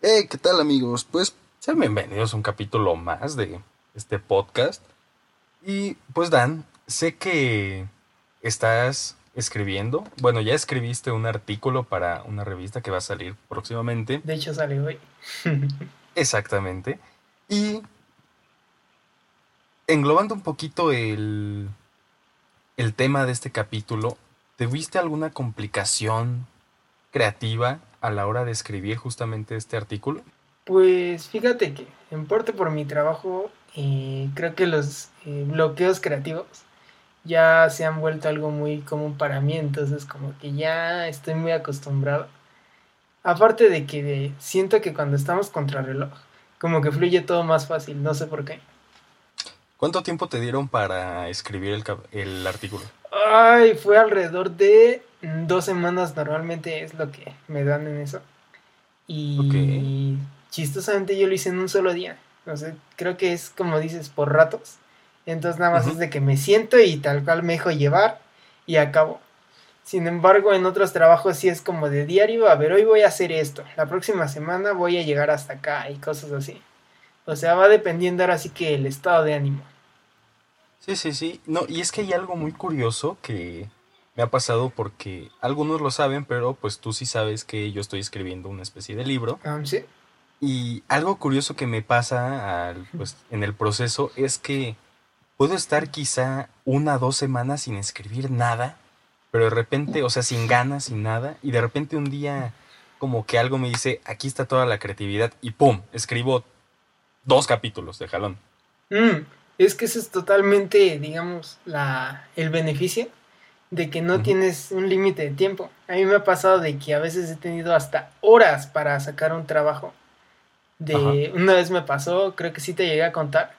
Hey, ¿qué tal amigos? Pues sean bienvenidos a un capítulo más de este podcast. Y pues Dan, sé que estás escribiendo, bueno, ya escribiste un artículo para una revista que va a salir próximamente. De hecho sale hoy. Exactamente. Y englobando un poquito el, el tema de este capítulo, ¿tuviste alguna complicación creativa a la hora de escribir justamente este artículo? Pues fíjate que, en parte por mi trabajo, eh, creo que los eh, bloqueos creativos ya se han vuelto algo muy común para mí, entonces como que ya estoy muy acostumbrado. Aparte de que siento que cuando estamos contra reloj, como que fluye todo más fácil, no sé por qué. ¿Cuánto tiempo te dieron para escribir el, el artículo? Ay, fue alrededor de dos semanas normalmente es lo que me dan en eso. Y chistosamente yo lo hice en un solo día. Sea, creo que es como dices, por ratos. Entonces nada más es de que me siento y tal cual me dejo llevar y acabo. Sin embargo, en otros trabajos sí es como de diario, a ver, hoy voy a hacer esto, la próxima semana voy a llegar hasta acá y cosas así. O sea, va dependiendo ahora sí que el estado de ánimo. Sí, sí, sí. No, y es que hay algo muy curioso que me ha pasado porque algunos lo saben, pero pues tú sí sabes que yo estoy escribiendo una especie de libro. Ah, sí. Y algo curioso que me pasa pues, en el proceso es que puedo estar quizá una o dos semanas sin escribir nada, pero de repente, o sea, sin ganas, sin nada, y de repente un día como que algo me dice, aquí está toda la creatividad, y ¡pum! Escribo dos capítulos de jalón. Mm, es que eso es totalmente, digamos, la, el beneficio de que no tienes un límite de tiempo. A mí me ha pasado de que a veces he tenido hasta horas para sacar un trabajo. De una vez me pasó, creo que sí te llegué a contar,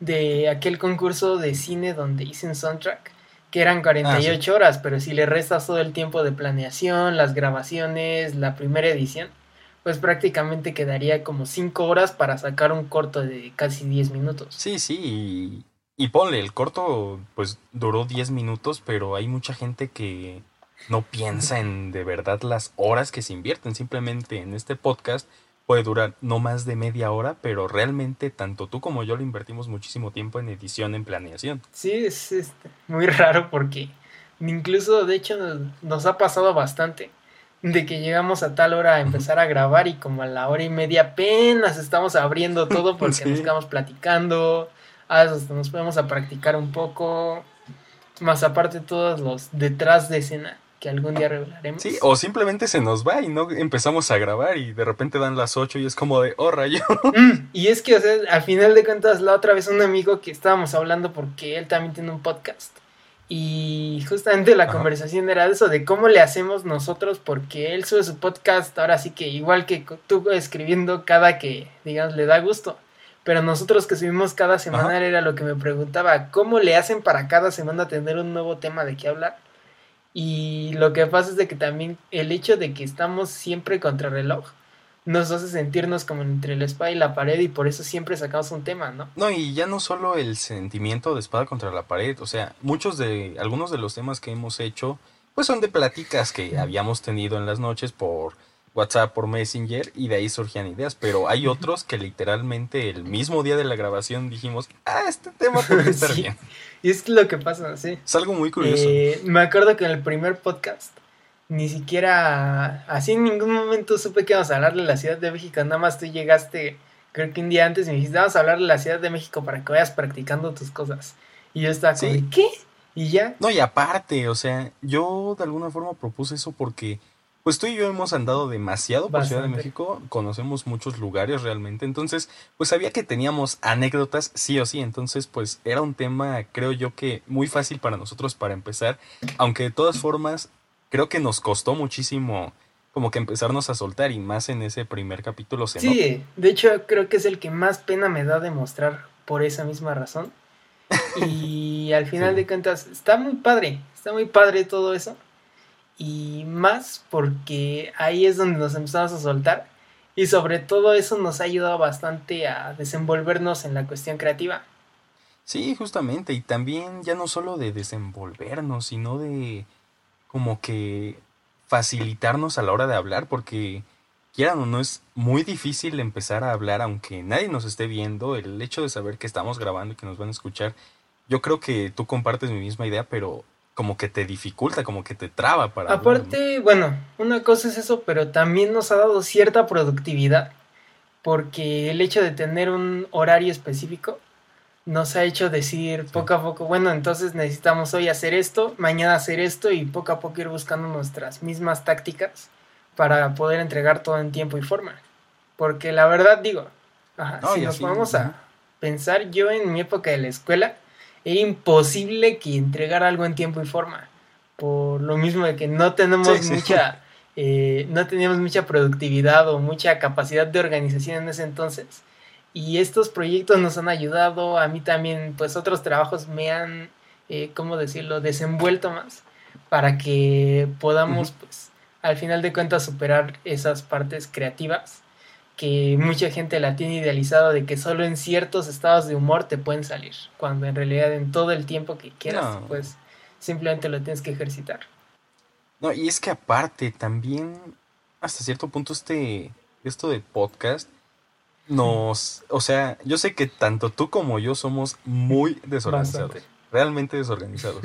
de aquel concurso de cine donde hice un soundtrack, que eran 48 ah, horas, pero si le restas todo el tiempo de planeación, las grabaciones, la primera edición, pues prácticamente quedaría como 5 horas para sacar un corto de casi 10 minutos. Sí, sí, y ponle, el corto pues duró 10 minutos, pero hay mucha gente que no piensa en de verdad las horas que se invierten. Simplemente en este podcast puede durar no más de media hora, pero realmente tanto tú como yo le invertimos muchísimo tiempo en edición, en planeación. Sí, es este, muy raro porque incluso de hecho nos, ha pasado bastante de que llegamos a tal hora a empezar a grabar y como a la hora y media apenas estamos abriendo todo porque nos quedamos platicando Ah, nos podemos a practicar un poco, más aparte todos los detrás de escena que algún día revelaremos. Sí, o simplemente se nos va y no empezamos a grabar y de repente dan las 8 y es como de, oh rayo. Mm, y es que, o sea, al final de cuentas, la otra vez un amigo que estábamos hablando porque él también tiene un podcast. Y justamente la conversación era de eso, de cómo le hacemos nosotros, porque él sube su podcast, ahora sí que igual que tú escribiendo cada que, digamos, le da gusto. Pero nosotros que subimos cada semana era lo que me preguntaba, ¿cómo le hacen para cada semana tener un nuevo tema de qué hablar? Y lo que pasa es de que también el hecho de que estamos siempre contra reloj nos hace sentirnos como entre la espada y la pared y por eso siempre sacamos un tema, ¿no? No, y ya no solo el sentimiento de espada contra la pared, o sea, muchos de, algunos de los temas que hemos hecho, pues son de pláticas que habíamos tenido en las noches por WhatsApp, por Messenger y de ahí surgían ideas, pero hay otros que literalmente el mismo día de la grabación dijimos, ah, este tema puede estar bien. Y es lo que pasa, sí. Es algo muy curioso. Eh, me acuerdo que en el primer podcast ni siquiera, así en ningún momento supe que íbamos a hablar de la Ciudad de México, nada más tú llegaste, creo que un día antes me dijiste, vamos a hablar de la Ciudad de México para que vayas practicando tus cosas. Y yo estaba como, ¿qué? Y ya. No, y aparte, o sea, yo de alguna forma propuse eso porque pues tú y yo hemos andado demasiado por Ciudad de México, conocemos muchos lugares realmente, entonces pues sabía que teníamos anécdotas sí o sí, entonces pues era un tema creo yo que muy fácil para nosotros para empezar, aunque de todas formas creo que nos costó muchísimo como que empezarnos a soltar y más en ese primer capítulo se Sí, de hecho creo que es el que más pena me da demostrar por esa misma razón. Y al final de cuentas está muy padre, está muy padre todo eso. Y más porque ahí es donde nos empezamos a soltar. Y sobre todo eso nos ha ayudado bastante a desenvolvernos en la cuestión creativa. Sí, justamente, y también ya no solo de desenvolvernos, sino de como que facilitarnos a la hora de hablar, porque quieran o no, es muy difícil empezar a hablar aunque nadie nos esté viendo. El hecho de saber que estamos grabando y que nos van a escuchar, yo creo que tú compartes mi misma idea, pero como que te dificulta, como que te traba para... Aparte, bueno, una cosa es eso, pero también nos ha dado cierta productividad, porque el hecho de tener un horario específico nos ha hecho decir poco a poco, bueno, entonces necesitamos hoy hacer esto, mañana hacer esto y poco a poco ir buscando nuestras mismas tácticas para poder entregar todo en tiempo y forma. Porque la verdad digo, si nos vamos a pensar, yo en mi época de la escuela era imposible que entregara algo en tiempo y forma. Por lo mismo de que no tenemos mucha, eh, no teníamos mucha productividad o mucha capacidad de organización en ese entonces. Y estos proyectos nos han ayudado, a mí también, pues otros trabajos me han, eh, ¿cómo decirlo?, desenvuelto más para que podamos, pues, al final de cuentas superar esas partes creativas que mucha gente la tiene idealizado de que solo en ciertos estados de humor te pueden salir, cuando en realidad en todo el tiempo que quieras, pues simplemente lo tienes que ejercitar. No, y es que aparte también hasta cierto punto este esto de podcast nos, o sea, yo sé que tanto tú como yo somos muy desorganizados, realmente desorganizados.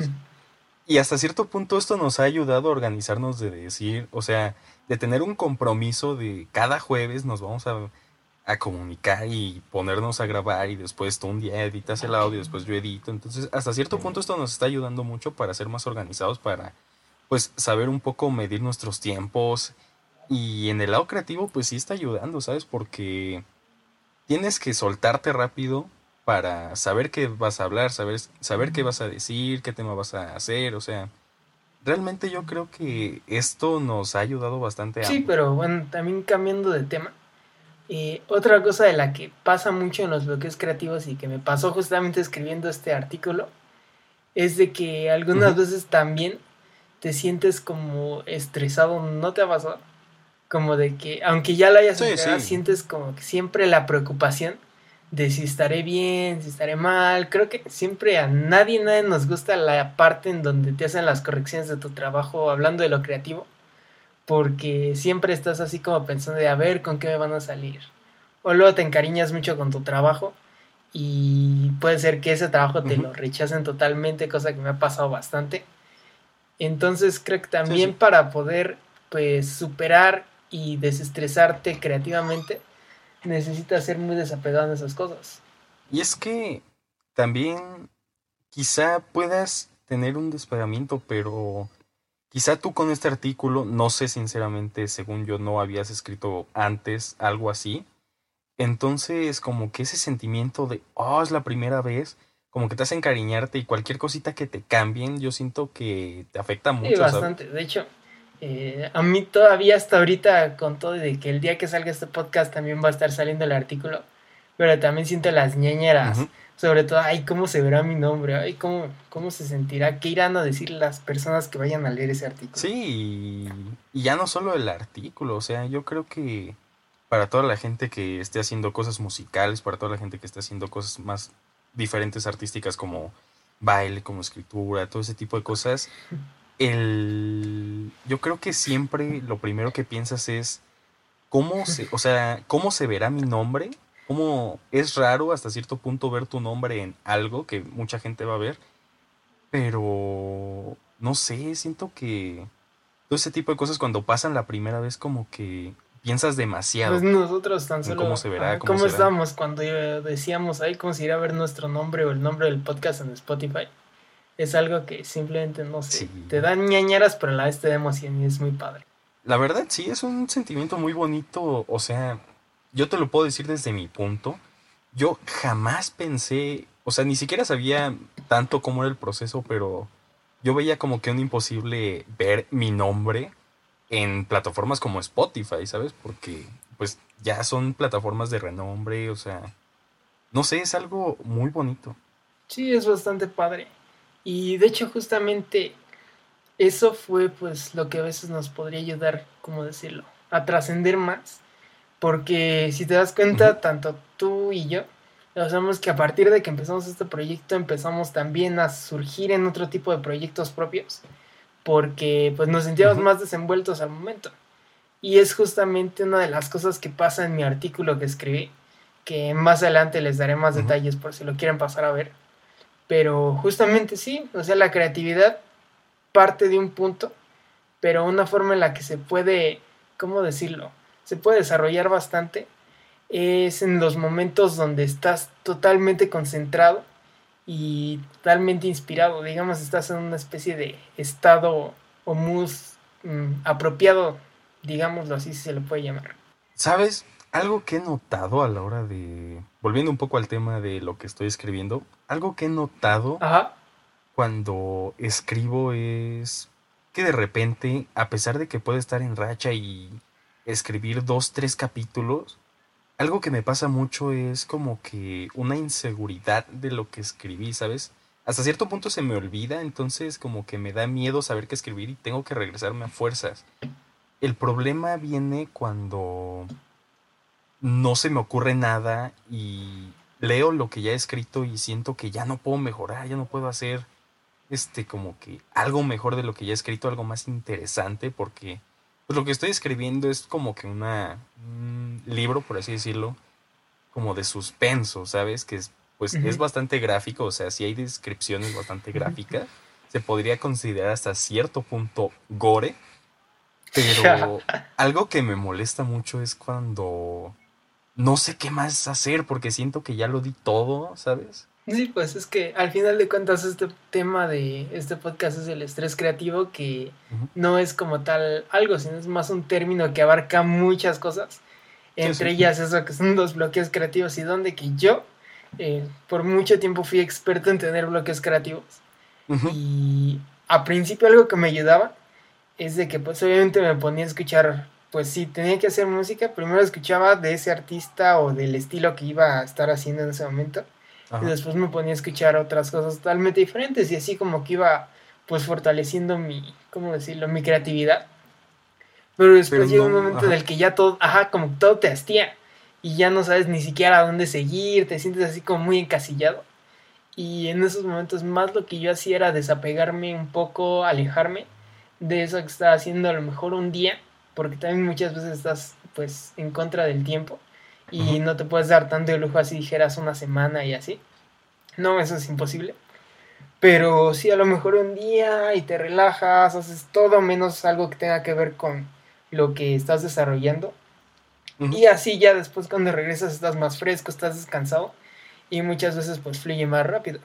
Y hasta cierto punto esto nos ha ayudado a organizarnos de decir, o sea, de tener un compromiso de cada jueves nos vamos a, comunicar y ponernos a grabar y después tú un día editas el audio y después yo edito. Entonces, hasta cierto punto esto nos está ayudando mucho para ser más organizados, para pues saber un poco medir nuestros tiempos. Y en el lado creativo, pues sí está ayudando, ¿sabes? Porque tienes que soltarte rápido para saber qué vas a hablar, saber, saber qué vas a decir, qué tema vas a hacer, o sea, realmente yo creo que esto nos ha ayudado bastante a... Sí, pero bueno, también cambiando de tema, eh, otra cosa de la que pasa mucho en los bloques creativos y que me pasó justamente escribiendo este artículo, es de que algunas veces también te sientes como estresado, ¿no te ha pasado? Como de que, aunque ya lo hayas sí, sientes como que siempre la preocupación de si estaré bien, si estaré mal. Creo que siempre a nadie, nadie nos gusta la parte en donde te hacen las correcciones de tu trabajo hablando de lo creativo. Porque siempre estás así como pensando de a ver con qué me van a salir. O luego te encariñas mucho con tu trabajo y puede ser que ese trabajo te lo rechacen totalmente, cosa que me ha pasado bastante. Entonces creo que también para poder pues superar y desestresarte creativamente, necesitas ser muy desapegado en esas cosas. Y es que también quizá puedas tener un despegamiento, pero quizá tú con este artículo, no sé sinceramente, según yo no habías escrito antes algo así. Entonces, como que ese sentimiento de, oh, es la primera vez, como que te hace encariñarte y cualquier cosita que te cambien, yo siento que te afecta mucho. Sí, bastante. De hecho, eh, a mí todavía hasta ahorita, con todo de que el día que salga este podcast también va a estar saliendo el artículo, pero también siento las ñeñeras, sobre todo, ay, cómo se verá mi nombre, ay, cómo, cómo se sentirá, qué irán a decir las personas que vayan a leer ese artículo. Sí, y ya no solo el artículo, o sea, yo creo que para toda la gente que esté haciendo cosas musicales, para toda la gente que esté haciendo cosas más diferentes artísticas como baile, como escritura, todo ese tipo de cosas, el, yo creo que siempre lo primero que piensas es cómo se, o sea, cómo se verá mi nombre, cómo es raro hasta cierto punto ver tu nombre en algo que mucha gente va a ver, pero no sé, siento que todo ese tipo de cosas cuando pasan la primera vez como que piensas demasiado. Pues nosotros tan solo cómo se verá, cómo, estamos cuando decíamos, ay, cómo se irá a ver nuestro nombre o el nombre del podcast en Spotify es algo que simplemente no sé, te dan ñañaras, pero a la vez te da emoción y es muy padre. La verdad, sí, es un sentimiento muy bonito. O sea, yo te lo puedo decir desde mi punto. Yo jamás pensé, o sea, ni siquiera sabía tanto cómo era el proceso, pero yo veía como que un imposible ver mi nombre en plataformas como Spotify, ¿sabes? Porque pues ya son plataformas de renombre, o sea, no sé, es algo muy bonito. Sí, es bastante padre. Y de hecho justamente eso fue pues lo que a veces nos podría ayudar, como decirlo, a trascender más. Porque si te das cuenta, tanto tú y yo, sabemos que a partir de que empezamos este proyecto empezamos también a surgir en otro tipo de proyectos propios. Porque pues nos sentíamos más desenvueltos al momento. Y es justamente una de las cosas que pasa en mi artículo que escribí, que más adelante les daré más detalles por si lo quieren pasar a ver. Pero justamente sí, o sea, la creatividad parte de un punto, pero una forma en la que se puede, ¿cómo decirlo? Se puede desarrollar bastante es en los momentos donde estás totalmente concentrado y totalmente inspirado. Digamos, estás en una especie de estado o mood mm, apropiado, digámoslo así, si se le puede llamar. ¿Sabes? Algo que he notado a la hora de. Volviendo un poco al tema de lo que estoy escribiendo, algo que he notado cuando escribo es que de repente, a pesar de que puedo estar en racha y escribir dos, tres capítulos, algo que me pasa mucho es como que una inseguridad de lo que escribí, ¿sabes? Hasta cierto punto se me olvida, entonces como que me da miedo saber qué escribir y tengo que regresarme a fuerzas. El problema viene cuando no se me ocurre nada y leo lo que ya he escrito y siento que ya no puedo mejorar, ya no puedo hacer este como que algo mejor de lo que ya he escrito, algo más interesante porque pues lo que estoy escribiendo es como que una, un libro, por así decirlo, como de suspenso, ¿sabes? Que es, pues es bastante gráfico, o sea, si hay descripciones bastante gráficas, se podría considerar hasta cierto punto gore, pero algo que me molesta mucho es cuando no sé qué más hacer porque siento que ya lo di todo, ¿sabes? Sí, pues es que al final de cuentas este tema de este podcast es el estrés creativo que no es como tal algo, sino es más un término que abarca muchas cosas. Entre ellas eso que son los bloqueos creativos y donde que yo eh, por mucho tiempo fui experto en tener bloqueos creativos. Y a principio algo que me ayudaba es de que pues obviamente me ponía a escuchar, pues si tenía que hacer música, primero escuchaba de ese artista o del estilo que iba a estar haciendo en ese momento y después me ponía a escuchar otras cosas totalmente diferentes y así como que iba pues fortaleciendo mi, ¿cómo decirlo? Mi creatividad. Pero después llega un momento en el que ya todo, ajá, como todo te hastía y ya no sabes ni siquiera a dónde seguir, te sientes así como muy encasillado. Y en esos momentos más lo que yo hacía era desapegarme un poco, alejarme de eso que estaba haciendo a lo mejor un día, porque también muchas veces estás pues en contra del tiempo y no te puedes dar tanto de lujo así dijeras una semana y así. No, eso es imposible. Pero sí, a lo mejor un día y te relajas, haces todo menos algo que tenga que ver con lo que estás desarrollando. Y así ya después cuando regresas estás más fresco, estás descansado y muchas veces pues fluye más rápido.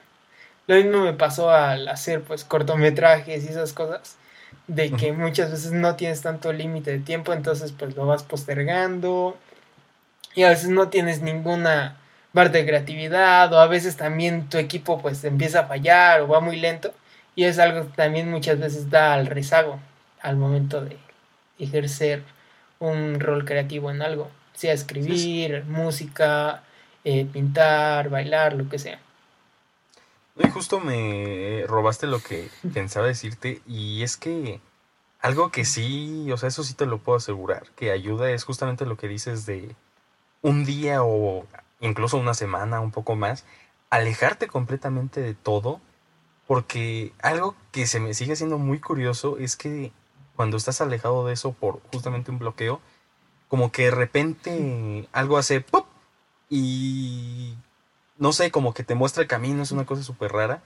Lo mismo me pasó al hacer pues cortometrajes y esas cosas, de que muchas veces no tienes tanto límite de tiempo, entonces pues lo vas postergando. Y a veces no tienes ninguna parte de creatividad o a veces también tu equipo pues empieza a fallar o va muy lento y es algo que también muchas veces da al rezago al momento de ejercer un rol creativo en algo, sea escribir, música, eh, pintar, bailar, lo que sea. Y justo me robaste lo que pensaba decirte y es que algo que sí, o sea, eso sí te lo puedo asegurar, que ayuda es justamente lo que dices de un día o incluso una semana, un poco más, alejarte completamente de todo, porque algo que se me sigue siendo muy curioso es que cuando estás alejado de eso por justamente un bloqueo, como que de repente algo hace ¡pop! y no sé, como que te muestra el camino, es una cosa súper rara,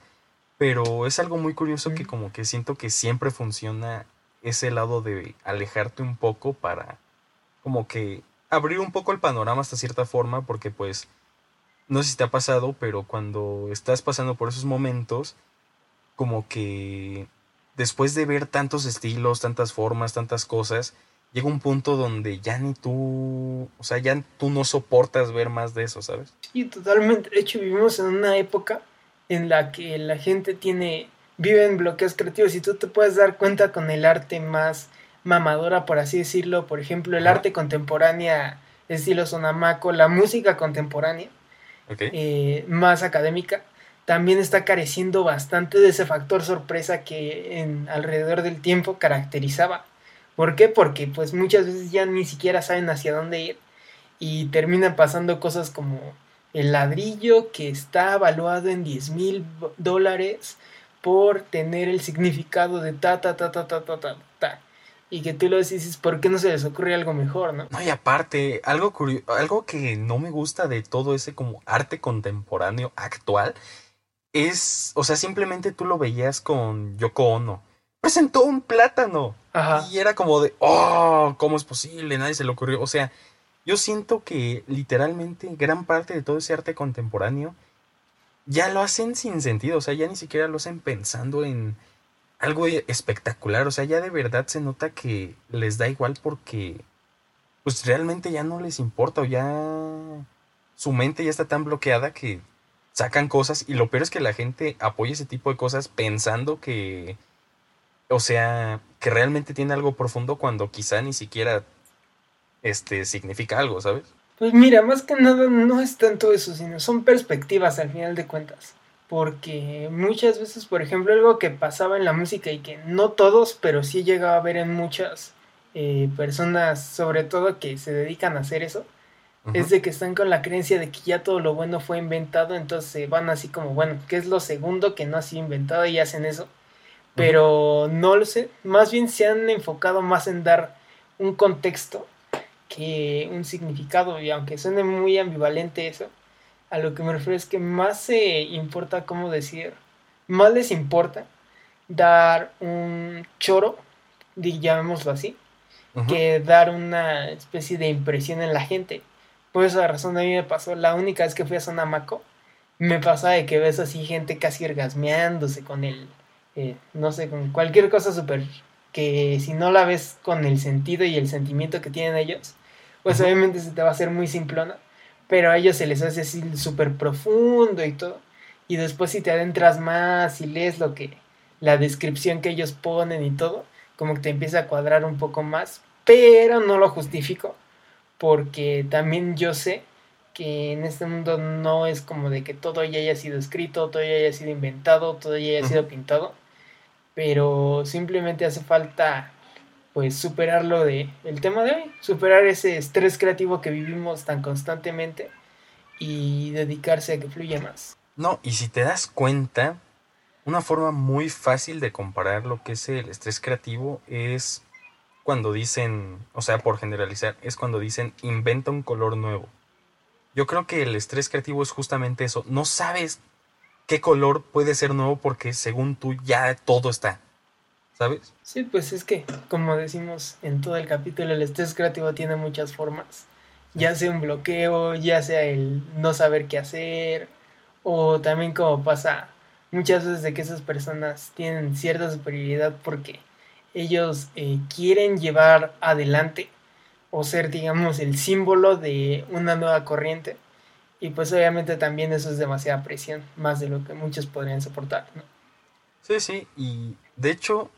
pero es algo muy curioso que como que siento que siempre funciona ese lado de alejarte un poco para como que abrir un poco el panorama hasta cierta forma, porque pues, no sé si te ha pasado, pero cuando estás pasando por esos momentos, como que después de ver tantos estilos, tantas formas, tantas cosas, llega un punto donde ya ni tú, o sea, ya tú no soportas ver más de eso, ¿sabes? Sí, totalmente. De hecho, vivimos en una época en la que la gente tiene, vive en bloqueos creativos y tú te puedes dar cuenta con el arte más mamadora, por así decirlo. Por ejemplo, el arte contemporánea, estilo sonamaco, la música contemporánea, eh, más académica, también está careciendo bastante de ese factor sorpresa que en alrededor del tiempo caracterizaba. ¿Por qué? Porque pues muchas veces ya ni siquiera saben hacia dónde ir y terminan pasando cosas como el ladrillo que está evaluado en 10 mil dólares por tener el significado de ta ta ta ta ta ta ta y que tú lo dices, ¿por qué no se les ocurre algo mejor, no? No, y aparte, algo algo que no me gusta de todo ese como arte contemporáneo actual es, o sea, simplemente tú lo veías con Yoko Ono. Presentó un plátano. Ajá. Y era como de, oh, ¿cómo es posible? Nadie se le ocurrió. O sea, yo siento que literalmente gran parte de todo ese arte contemporáneo ya lo hacen sin sentido. O sea, ya ni siquiera lo hacen pensando en algo espectacular. O sea, ya de verdad se nota que les da igual porque pues realmente ya no les importa o ya su mente ya está tan bloqueada que sacan cosas y lo peor es que la gente apoya ese tipo de cosas pensando que, o sea, que realmente tiene algo profundo cuando quizá ni siquiera este significa algo, ¿sabes? Pues mira, más que nada no es tanto eso, sino son perspectivas al final de cuentas porque muchas veces, por ejemplo, algo que pasaba en la música y que no todos, pero sí llegaba a ver en muchas eh, personas, sobre todo que se dedican a hacer eso, es de que están con la creencia de que ya todo lo bueno fue inventado, entonces van así como, bueno, ¿qué es lo segundo que no ha sido inventado y hacen eso? Pero no lo sé, más bien se han enfocado más en dar un contexto que un significado, y aunque suene muy ambivalente eso, a lo que me refiero es que más se importa, ¿cómo decir? Más les importa dar un choro, llamémoslo así, que dar una especie de impresión en la gente. Por esa razón a mí me pasó, la única vez que fui a Sonamaco, me pasa de que ves así gente casi orgasmeándose con el, eh, no sé, con cualquier cosa súper, que si no la ves con el sentido y el sentimiento que tienen ellos, pues obviamente se te va a hacer muy simplona pero a ellos se les hace así súper profundo y todo. Y después si te adentras más y lees lo que, la descripción que ellos ponen y todo, como que te empieza a cuadrar un poco más, pero no lo justifico, porque también yo sé que en este mundo no es como de que todo ya haya sido escrito, todo ya haya sido inventado, todo ya haya sido pintado, pero simplemente hace falta pues superar lo de el tema de hoy, superar ese estrés creativo que vivimos tan constantemente y dedicarse a que fluya más. No, y si te das cuenta, una forma muy fácil de comparar lo que es el estrés creativo es cuando dicen, o sea, por generalizar, es cuando dicen inventa un color nuevo. Yo creo que el estrés creativo es justamente eso, no sabes qué color puede ser nuevo porque según tú ya todo está. ¿sabes? Sí, pues es que, como decimos en todo el capítulo, el estrés creativo tiene muchas formas. Ya sea un bloqueo, ya sea el no saber qué hacer, o también como pasa muchas veces de que esas personas tienen cierta superioridad porque ellos eh, quieren llevar adelante o ser, digamos, el símbolo de una nueva corriente. Y pues obviamente también eso es demasiada presión, más de lo que muchos podrían soportar, ¿no? Sí, sí, y de hecho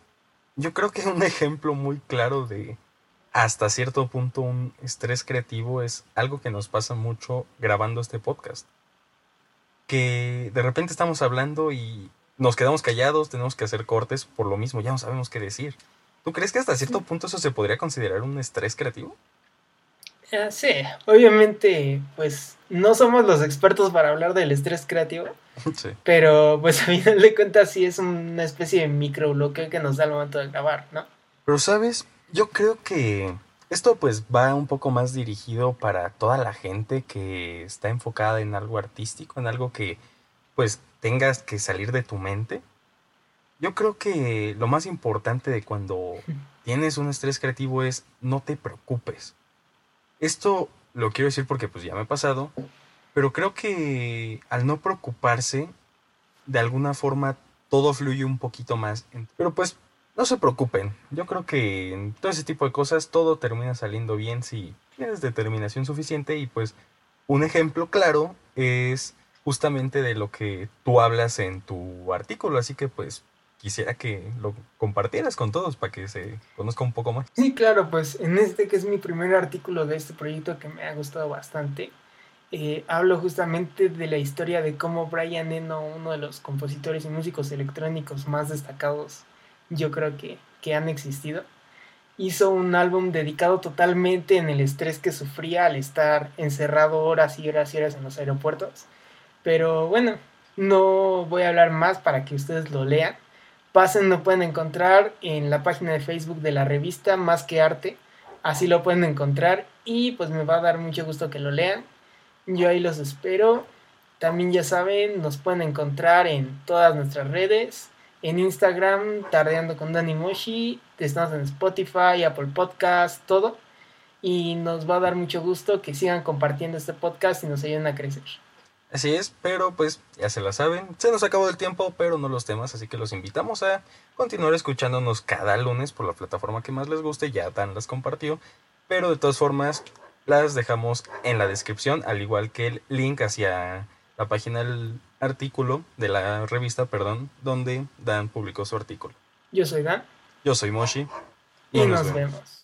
yo creo que un ejemplo muy claro de hasta cierto punto un estrés creativo es algo que nos pasa mucho grabando este podcast. Que de repente estamos hablando y nos quedamos callados, tenemos que hacer cortes por lo mismo, ya no sabemos qué decir. ¿Tú crees que hasta cierto punto eso se podría considerar un estrés creativo? Sí, obviamente, pues no somos los expertos para hablar del estrés creativo, Pero pues a final de cuentas sí es una especie de microbloqueo que nos da el momento de grabar, ¿no? Pero sabes, yo creo que esto pues va un poco más dirigido para toda la gente que está enfocada en algo artístico, en algo que pues tengas que salir de tu mente. Yo creo que lo más importante de cuando tienes un estrés creativo es no te preocupes. Esto lo quiero decir porque pues ya me ha pasado pero creo que al no preocuparse, de alguna forma todo fluye un poquito más. Pero pues no se preocupen. Yo creo que en todo ese tipo de cosas todo termina saliendo bien si tienes determinación suficiente. Y pues un ejemplo claro es justamente de lo que tú hablas en tu artículo. Así que pues quisiera que lo compartieras con todos para que se conozca un poco más. Sí, claro, pues en este que es mi primer artículo de este proyecto que me ha gustado bastante. Eh, hablo justamente de la historia de cómo Brian Eno, uno de los compositores y músicos electrónicos más destacados, yo creo que, que han existido, hizo un álbum dedicado totalmente en el estrés que sufría al estar encerrado horas y horas y horas en los aeropuertos. Pero bueno, no voy a hablar más para que ustedes lo lean, pasen, lo pueden encontrar en la página de Facebook de la revista Más que Arte. Así lo pueden encontrar y pues me va a dar mucho gusto que lo lean. Yo ahí los espero. También ya saben, nos pueden encontrar en todas nuestras redes. En Instagram, Tardeando con Dani Moshi. Estamos en Spotify, Apple Podcast, todo. Y nos va a dar mucho gusto que sigan compartiendo este podcast y nos ayuden a crecer. Así es, pero pues ya se la saben. Se nos acabó el tiempo, pero no los temas, así que los invitamos a continuar escuchándonos cada lunes por la plataforma que más les guste. Ya Dan las compartió. Pero de todas formas, las dejamos en la descripción, al igual que el link hacia la página del artículo, de la revista, perdón, donde Dan publicó su artículo. Yo soy Dan. Yo soy Moshi. Y, nos, vemos.